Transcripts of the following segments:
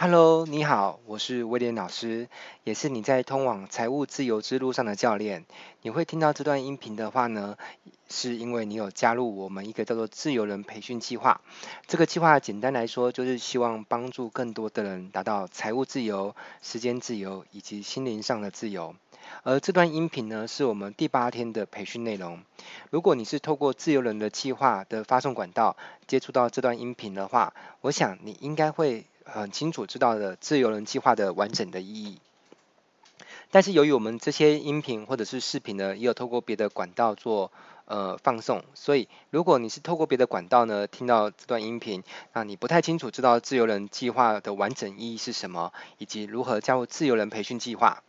Hello，你好，我是威廉老师，也是你在通往财务自由之路上的教练。你会听到这段音频的话呢，是因为你有加入我们一个叫做自由人培训计划。这个计划简单来说，就是希望帮助更多的人达到财务自由、时间自由以及心灵上的自由。而这段音频呢，是我们第八天的培训内容。如果你是透过自由人的计划的发送管道接触到这段音频的话，我想你应该会。很清楚知道的自由人计划的完整的意义，但是由于我们这些音频或者是视频呢，也有透过别的管道做呃放送，所以如果你是透过别的管道呢听到这段音频，那你不太清楚知道自由人计划的完整意义是什么，以及如何加入自由人培训计划。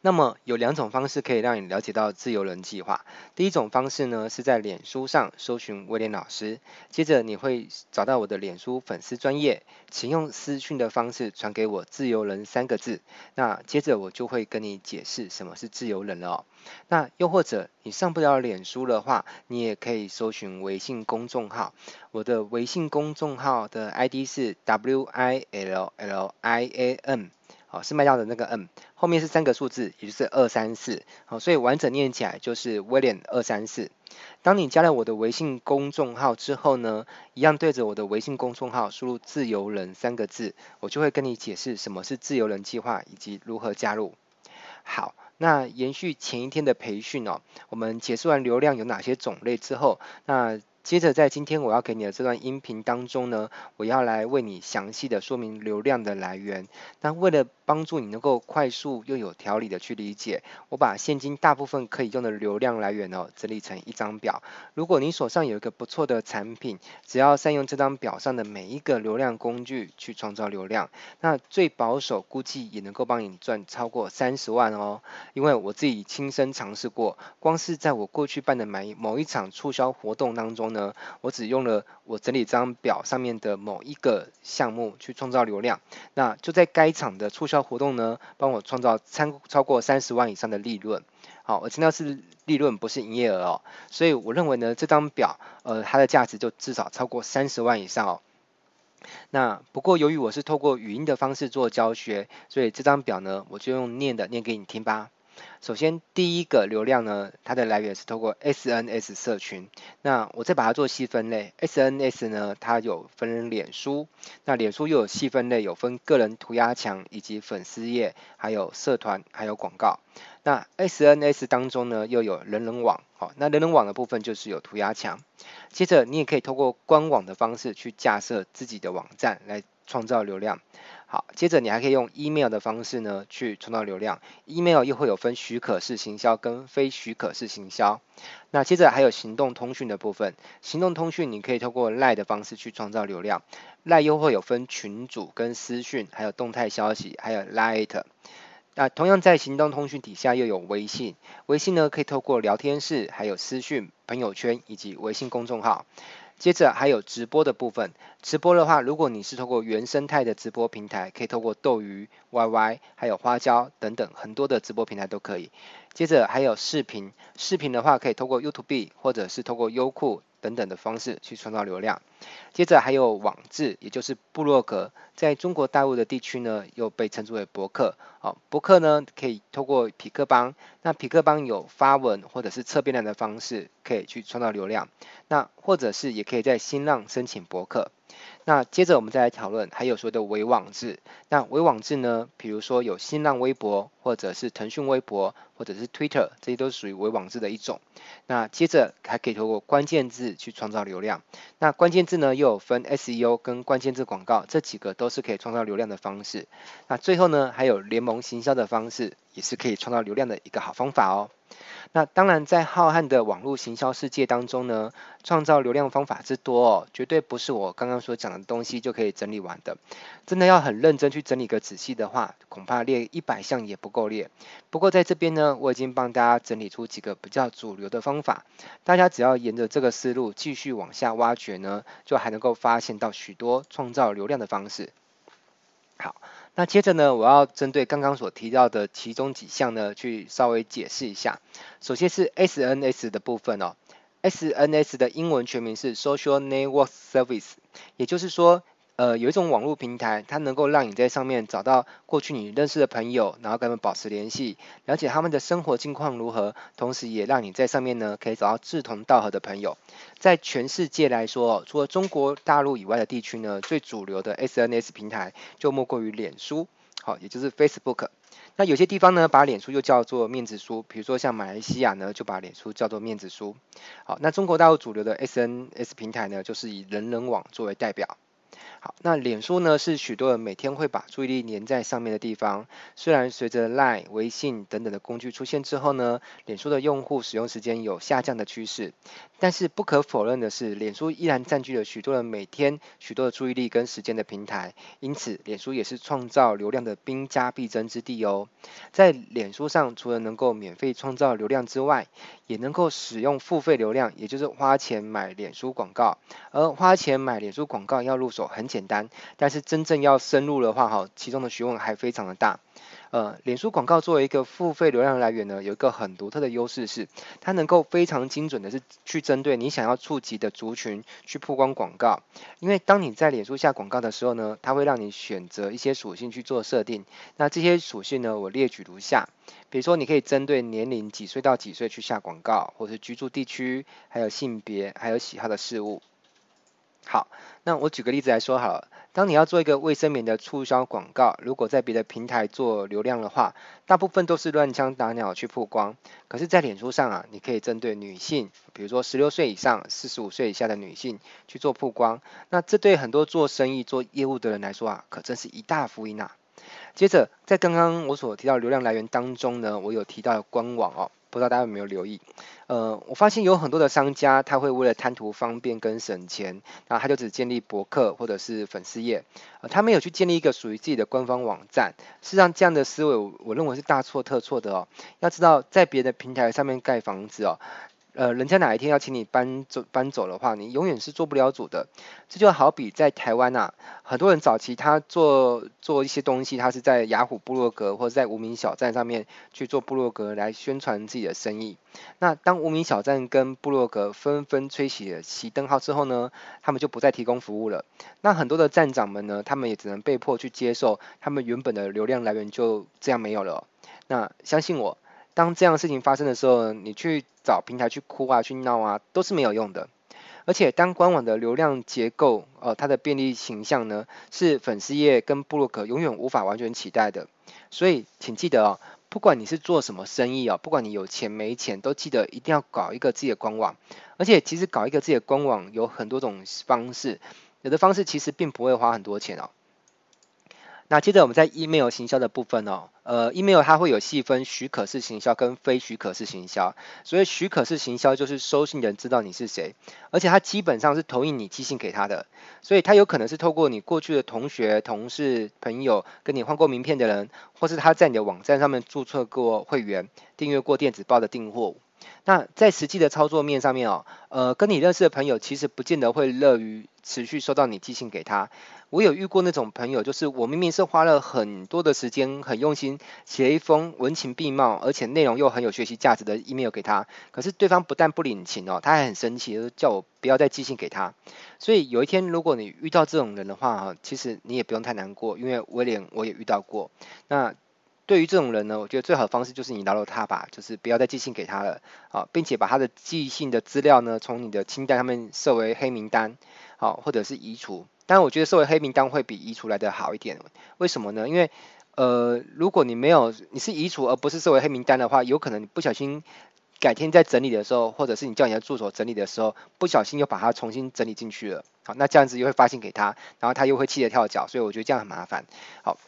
那么有两种方式可以让你了解到自由人计划。第一种方式呢，是在脸书上搜寻威廉老师，接着你会找到我的脸书粉丝专页，请用私讯的方式传给我“自由人”三个字。那接着我就会跟你解释什么是自由人了哦。那又或者你上不了脸书的话，你也可以搜寻微信公众号。我的微信公众号的 ID 是 W I L L I A N。哦，是卖掉的那个 N，后面是三个数字，也就是二三四。好，所以完整念起来就是威廉二三四。当你加了我的微信公众号之后呢，一样对着我的微信公众号输入“自由人”三个字，我就会跟你解释什么是自由人计划以及如何加入。好，那延续前一天的培训哦，我们解释完流量有哪些种类之后，那。接着在今天我要给你的这段音频当中呢，我要来为你详细的说明流量的来源。那为了帮助你能够快速又有条理的去理解，我把现今大部分可以用的流量来源哦整理成一张表。如果你手上有一个不错的产品，只要善用这张表上的每一个流量工具去创造流量，那最保守估计也能够帮你赚超过三十万哦。因为我自己亲身尝试过，光是在我过去办的买某一场促销活动当中。呢，我只用了我整理这张表上面的某一个项目去创造流量，那就在该场的促销活动呢，帮我创造超超过三十万以上的利润。好，我强调是利润，不是营业额哦。所以我认为呢，这张表呃它的价值就至少超过三十万以上哦。那不过由于我是透过语音的方式做教学，所以这张表呢，我就用念的念给你听吧。首先，第一个流量呢，它的来源是透过 SNS 社群。那我再把它做细分类，SNS 呢，它有分脸书，那脸书又有细分类，有分个人涂鸦墙以及粉丝页，还有社团，还有广告。那 SNS 当中呢，又有人人网，好，那人人网的部分就是有涂鸦墙。接着，你也可以透过官网的方式去架设自己的网站来创造流量。好，接着你还可以用 email 的方式呢，去创造流量。email 又会有分许可式行销跟非许可式行销。那接着还有行动通讯的部分，行动通讯你可以透过 line 的方式去创造流量。line 又会有分群组跟私讯，还有动态消息，还有 Light。那同样在行动通讯底下又有微信，微信呢可以透过聊天室，还有私讯、朋友圈以及微信公众号。接着还有直播的部分，直播的话，如果你是透过原生态的直播平台，可以透过斗鱼、YY，还有花椒等等很多的直播平台都可以。接着还有视频，视频的话可以透过 YouTube 或者是透过优酷等等的方式去创造流量。接着还有网志，也就是部落格，在中国大陆的地区呢，又被称之为博客。好，博客呢可以透过匹克邦，那匹克邦有发文或者是测变量的方式，可以去创造流量。那或者是也可以在新浪申请博客。那接着我们再来讨论，还有所谓的微网志。那微网志呢，比如说有新浪微博，或者是腾讯微博，或者是 Twitter，这些都属于微网志的一种。那接着还可以透过关键字去创造流量。那关键字呢，又有分 SEO 跟关键字广告，这几个都是可以创造流量的方式。那最后呢，还有联盟行销的方式，也是可以创造流量的一个好方法哦。那当然，在浩瀚的网络行销世界当中呢，创造流量方法之多哦，绝对不是我刚刚所讲东西就可以整理完的。真的要很认真去整理个仔细的话，恐怕列一百项也不够列。不过在这边呢，我已经帮大家整理出几个比较主流的方法，大家只要沿着这个思路继续往下挖掘呢，就还能够发现到许多创造流量的方式。好。那接着呢，我要针对刚刚所提到的其中几项呢，去稍微解释一下。首先是 SNS 的部分哦，SNS 的英文全名是 Social Network Service，也就是说，呃，有一种网络平台，它能够让你在上面找到过去你认识的朋友，然后跟他们保持联系，了解他们的生活近况如何，同时也让你在上面呢可以找到志同道合的朋友。在全世界来说，除了中国大陆以外的地区呢，最主流的 SNS 平台就莫过于脸书，好，也就是 Facebook。那有些地方呢，把脸书又叫做面子书，比如说像马来西亚呢，就把脸书叫做面子书。好，那中国大陆主流的 SNS 平台呢，就是以人人网作为代表。好，那脸书呢是许多人每天会把注意力黏在上面的地方。虽然随着 Line、微信等等的工具出现之后呢，脸书的用户使用时间有下降的趋势，但是不可否认的是，脸书依然占据了许多人每天许多的注意力跟时间的平台。因此，脸书也是创造流量的兵家必争之地哦。在脸书上，除了能够免费创造流量之外，也能够使用付费流量，也就是花钱买脸书广告。而花钱买脸书广告要入手很简单，但是真正要深入的话，哈，其中的学问还非常的大。呃，脸书广告作为一个付费流量来源呢，有一个很独特的优势是，它能够非常精准的是去针对你想要触及的族群去曝光广告。因为当你在脸书下广告的时候呢，它会让你选择一些属性去做设定。那这些属性呢，我列举如下。比如说，你可以针对年龄几岁到几岁去下广告，或是居住地区，还有性别，还有喜好的事物。好，那我举个例子来说好了。当你要做一个卫生棉的促销广告，如果在别的平台做流量的话，大部分都是乱枪打鸟去曝光。可是，在脸书上啊，你可以针对女性，比如说十六岁以上、四十五岁以下的女性去做曝光。那这对很多做生意、做业务的人来说啊，可真是一大福音啊。接着，在刚刚我所提到流量来源当中呢，我有提到官网哦。不知道大家有没有留意？呃，我发现有很多的商家，他会为了贪图方便跟省钱，然后他就只建立博客或者是粉丝页，呃，他没有去建立一个属于自己的官方网站。事实上，这样的思维我，我认为是大错特错的哦。要知道，在别的平台上面盖房子哦。呃，人家哪一天要请你搬走搬走的话，你永远是做不了主的。这就好比在台湾呐，很多人早期他做做一些东西，他是在雅虎部落格或者在无名小站上面去做部落格来宣传自己的生意。那当无名小站跟部落格纷纷吹起了熄灯号之后呢，他们就不再提供服务了。那很多的站长们呢，他们也只能被迫去接受，他们原本的流量来源就这样没有了。那相信我。当这样的事情发生的时候，你去找平台去哭啊、去闹啊，都是没有用的。而且，当官网的流量结构，呃，它的便利形象呢，是粉丝页跟部落格永远无法完全取代的。所以，请记得哦，不管你是做什么生意哦，不管你有钱没钱，都记得一定要搞一个自己的官网。而且，其实搞一个自己的官网有很多种方式，有的方式其实并不会花很多钱哦。那接着我们在 email 行销的部分哦，呃，email 它会有细分许可式行销跟非许可式行销。所以许可式行销就是收信人知道你是谁，而且它基本上是同意你寄信给他的，所以他有可能是透过你过去的同学、同事、朋友跟你换过名片的人，或是他在你的网站上面注册过会员、订阅过电子报的订货。那在实际的操作面上面哦，呃，跟你认识的朋友其实不见得会乐于持续收到你寄信给他。我有遇过那种朋友，就是我明明是花了很多的时间，很用心写一封文情并茂，而且内容又很有学习价值的 email 给他，可是对方不但不领情哦，他还很生气，就叫我不要再寄信给他。所以有一天如果你遇到这种人的话哈，其实你也不用太难过，因为威廉我也遇到过。那对于这种人呢，我觉得最好的方式就是你饶了他吧，就是不要再寄信给他了啊，并且把他的寄信的资料呢，从你的清单上面设为黑名单，好，或者是移除。当然，我觉得设为黑名单会比移除来的好一点。为什么呢？因为呃，如果你没有你是移除而不是设为黑名单的话，有可能你不小心改天在整理的时候，或者是你叫你的助手整理的时候，不小心又把它重新整理进去了。好，那这样子又会发信给他，然后他又会气得跳脚，所以我觉得这样很麻烦。好。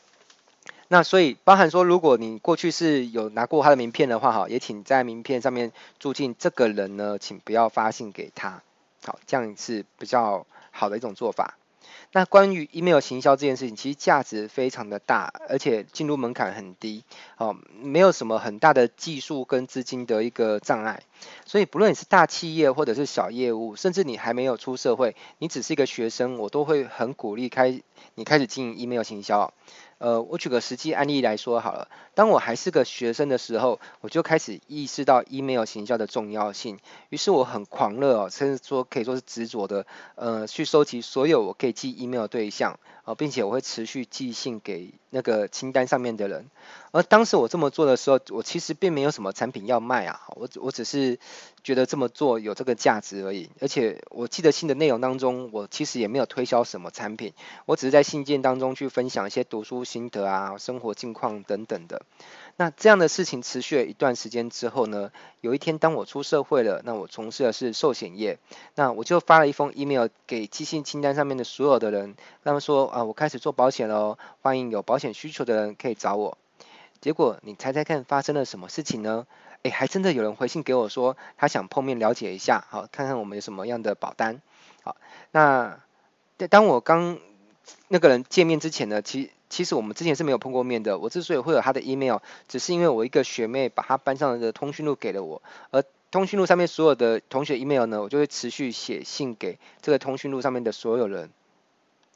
那所以包含说，如果你过去是有拿过他的名片的话，哈，也请在名片上面注进这个人呢，请不要发信给他，好，这样是比较好的一种做法。那关于 email 行销这件事情，其实价值非常的大，而且进入门槛很低，哦，没有什么很大的技术跟资金的一个障碍。所以不论你是大企业或者是小业务，甚至你还没有出社会，你只是一个学生，我都会很鼓励开你开始经营 email 行销。呃，我举个实际案例来说好了。当我还是个学生的时候，我就开始意识到 email 行销的重要性。于是我很狂热哦，甚至说可以说是执着的，呃，去收集所有我可以寄 email 对象，啊、并且我会持续寄信给那个清单上面的人。而当时我这么做的时候，我其实并没有什么产品要卖啊，我我只是觉得这么做有这个价值而已。而且我记得信的内容当中，我其实也没有推销什么产品，我只是在信件当中去分享一些读书心得啊、生活近况等等的。那这样的事情持续了一段时间之后呢，有一天当我出社会了，那我从事的是寿险业，那我就发了一封 email 给寄信清单上面的所有的人，他们说啊，我开始做保险了，欢迎有保险需求的人可以找我。结果你猜猜看发生了什么事情呢？诶，还真的有人回信给我说，他想碰面了解一下，好，看看我们有什么样的保单。好，那当我刚那个人见面之前呢，其其实我们之前是没有碰过面的。我之所以会有他的 email，只是因为我一个学妹把他班上的通讯录给了我，而通讯录上面所有的同学 email 呢，我就会持续写信给这个通讯录上面的所有人。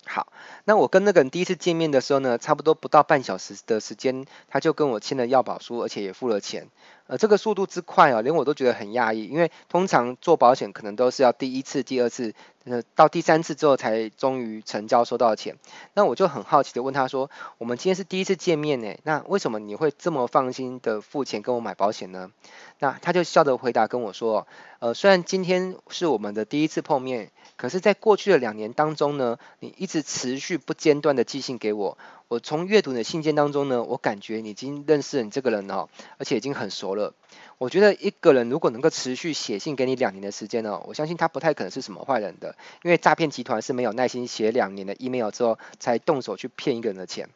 好，那我跟那个人第一次见面的时候呢，差不多不到半小时的时间，他就跟我签了要保书，而且也付了钱。呃，这个速度之快啊，连我都觉得很讶异，因为通常做保险可能都是要第一次、第二次，呃，到第三次之后才终于成交收到钱。那我就很好奇的问他说：“我们今天是第一次见面呢，那为什么你会这么放心的付钱跟我买保险呢？”那他就笑着回答跟我说：“呃，虽然今天是我们的第一次碰面。”可是，在过去的两年当中呢，你一直持续不间断的寄信给我。我从阅读你的信件当中呢，我感觉你已经认识你这个人了，而且已经很熟了。我觉得一个人如果能够持续写信给你两年的时间呢，我相信他不太可能是什么坏人的，因为诈骗集团是没有耐心写两年的 email 之后才动手去骗一个人的钱。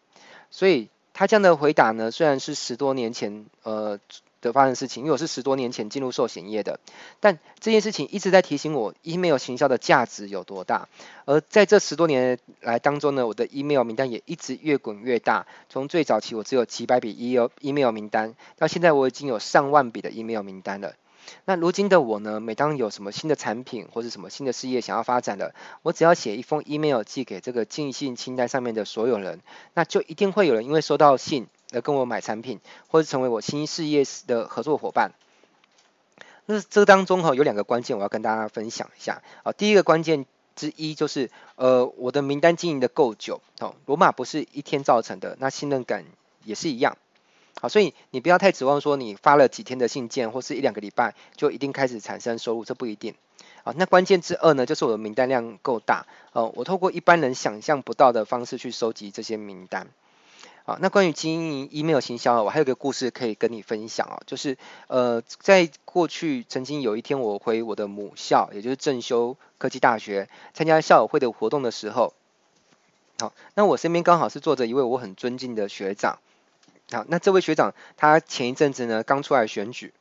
所以他这样的回答呢，虽然是十多年前，呃。的发生事情，因为我是十多年前进入寿险业的，但这件事情一直在提醒我，email 行销的价值有多大。而在这十多年来当中呢，我的 email 名单也一直越滚越大。从最早期我只有几百笔 email email 名单，到现在我已经有上万笔的 email 名单了。那如今的我呢，每当有什么新的产品或者什么新的事业想要发展了，我只要写一封 email 寄给这个进信清单上面的所有人，那就一定会有人因为收到信。来跟我买产品，或者成为我新事业的合作伙伴。那这当中哈有两个关键，我要跟大家分享一下啊。第一个关键之一就是，呃，我的名单经营的够久哦。罗马不是一天造成的，那信任感也是一样。好，所以你不要太指望说你发了几天的信件，或是一两个礼拜就一定开始产生收入，这不一定。啊，那关键之二呢，就是我的名单量够大。哦，我透过一般人想象不到的方式去收集这些名单。啊，那关于经营 email 行销，我还有个故事可以跟你分享哦，就是呃，在过去曾经有一天，我回我的母校，也就是正修科技大学，参加校友会的活动的时候，好，那我身边刚好是坐着一位我很尊敬的学长，好，那这位学长他前一阵子呢刚出来选举，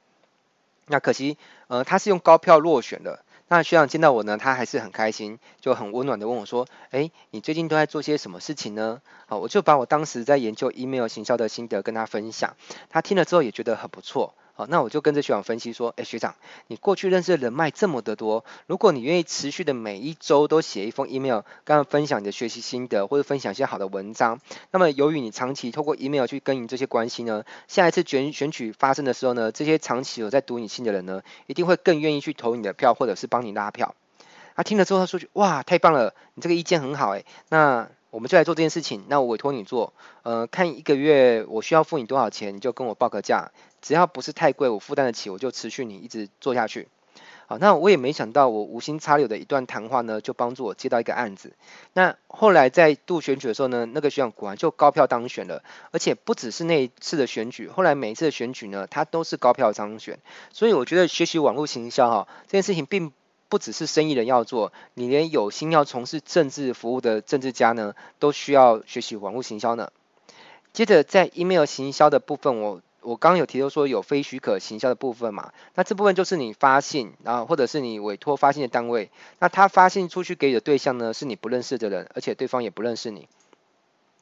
那可惜呃他是用高票落选的。那学长见到我呢，他还是很开心，就很温暖的问我说：“哎，你最近都在做些什么事情呢？”好，我就把我当时在研究 email 行销的心得跟他分享，他听了之后也觉得很不错。好，那我就跟着学长分析说，哎，学长，你过去认识的人脉这么的多，如果你愿意持续的每一周都写一封 email，刚刚分享你的学习心得，或者分享一些好的文章，那么由于你长期透过 email 去耕耘这些关系呢，下一次选选举发生的时候呢，这些长期有在读你信的人呢，一定会更愿意去投你的票，或者是帮你拉票。他听了之后，他说句：哇，太棒了，你这个意见很好，哎，那我们就来做这件事情，那我委托你做，呃，看一个月我需要付你多少钱，你就跟我报个价。只要不是太贵，我负担得起，我就持续你一直做下去。好，那我也没想到，我无心插柳的一段谈话呢，就帮助我接到一个案子。那后来在度选举的时候呢，那个学长果然就高票当选了，而且不只是那一次的选举，后来每一次的选举呢，他都是高票当选。所以我觉得学习网络行销哈，这件事情并不只是生意人要做，你连有心要从事政治服务的政治家呢，都需要学习网络行销呢。接着在 email 行销的部分，我。我刚刚有提到说有非许可行销的部分嘛，那这部分就是你发信，然后或者是你委托发信的单位，那他发信出去给你的对象呢，是你不认识的人，而且对方也不认识你。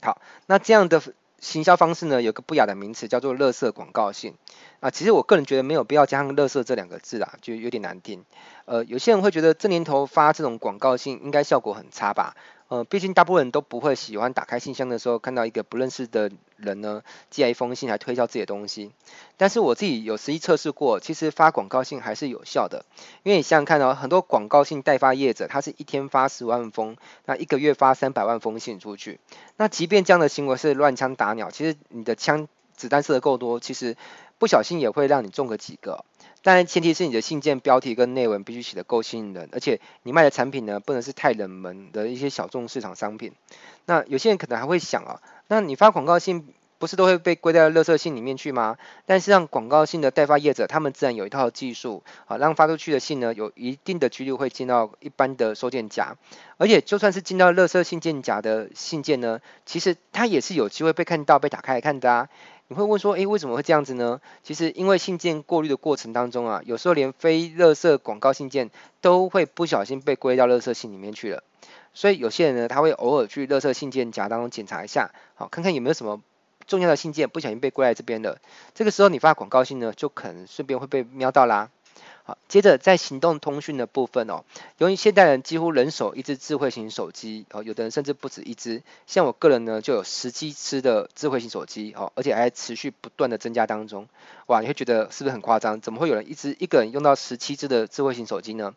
好，那这样的行销方式呢，有个不雅的名词叫做垃圾广告性啊。其实我个人觉得没有必要加上垃圾这两个字啊，就有点难听。呃，有些人会觉得这年头发这种广告性应该效果很差吧？呃，毕竟大部分人都不会喜欢打开信箱的时候看到一个不认识的人呢寄来一封信来推销自己的东西。但是我自己有实际测试过，其实发广告信还是有效的。因为你想想看哦，很多广告信代发业者，他是一天发十万封，那一个月发三百万封信出去。那即便这样的行为是乱枪打鸟，其实你的枪子弹射得够多，其实不小心也会让你中个几个。但前提是你的信件标题跟内文必须写得够吸引人，而且你卖的产品呢，不能是太冷门的一些小众市场商品。那有些人可能还会想啊，那你发广告信不是都会被归在垃圾信里面去吗？但是让广告信的代发业者，他们自然有一套技术啊，让发出去的信呢，有一定的几率会进到一般的收件夹，而且就算是进到垃圾信件夹的信件呢，其实它也是有机会被看到、被打开来看的啊。你会问说，诶，为什么会这样子呢？其实因为信件过滤的过程当中啊，有时候连非垃圾广告信件都会不小心被归到垃圾信里面去了。所以有些人呢，他会偶尔去垃圾信件夹当中检查一下，好，看看有没有什么重要的信件不小心被归在这边了。这个时候你发广告信呢，就可能顺便会被瞄到啦。接着在行动通讯的部分哦，由于现代人几乎人手一只智慧型手机哦，有的人甚至不止一只，像我个人呢就有十七支的智慧型手机哦，而且还持续不断的增加当中。哇，你会觉得是不是很夸张？怎么会有人一支一个人用到十七支的智慧型手机呢？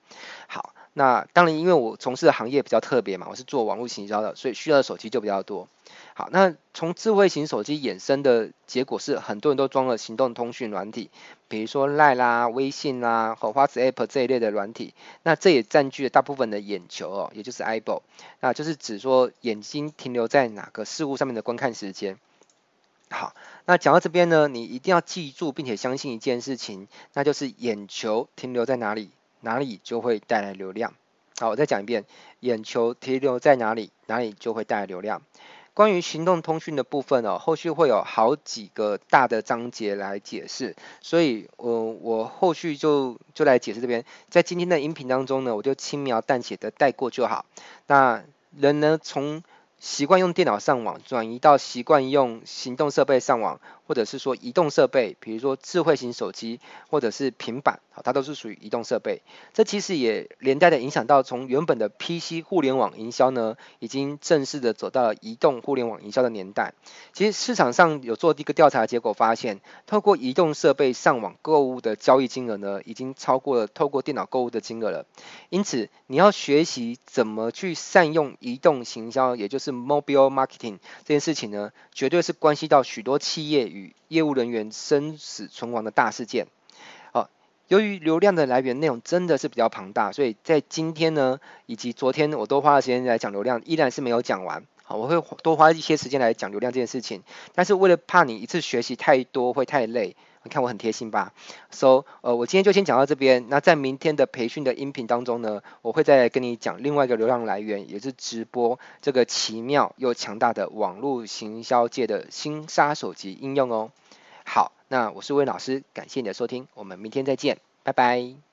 好，那当然因为我从事的行业比较特别嘛，我是做网络行销的，所以需要的手机就比较多。好，那从智慧型手机衍生的结果是，很多人都装了行动通讯软体，比如说 Line 啦、微信啦、和 WhatsApp 这一类的软体。那这也占据了大部分的眼球哦，也就是 eyeball，那就是指说眼睛停留在哪个事物上面的观看时间。好，那讲到这边呢，你一定要记住并且相信一件事情，那就是眼球停留在哪里，哪里就会带来流量。好，我再讲一遍，眼球停留在哪里，哪里就会带来流量。关于行动通讯的部分哦，后续会有好几个大的章节来解释，所以我我后续就就来解释这边，在今天的音频当中呢，我就轻描淡写的带过就好。那人呢，从习惯用电脑上网，转移到习惯用行动设备上网。或者是说移动设备，比如说智慧型手机或者是平板，好，它都是属于移动设备。这其实也连带的影响到从原本的 PC 互联网营销呢，已经正式的走到了移动互联网营销的年代。其实市场上有做一个调查结果发现，透过移动设备上网购物的交易金额呢，已经超过了透过电脑购物的金额了。因此，你要学习怎么去善用移动行销，也就是 mobile marketing 这件事情呢，绝对是关系到许多企业。与业务人员生死存亡的大事件。好，由于流量的来源内容真的是比较庞大，所以在今天呢，以及昨天我都花了时间来讲流量，依然是没有讲完。好，我会多花一些时间来讲流量这件事情，但是为了怕你一次学习太多会太累。你看我很贴心吧？So，呃，我今天就先讲到这边。那在明天的培训的音频当中呢，我会再跟你讲另外一个流量来源，也是直播这个奇妙又强大的网络行销界的新杀手级应用哦。好，那我是魏老师，感谢你的收听，我们明天再见，拜拜。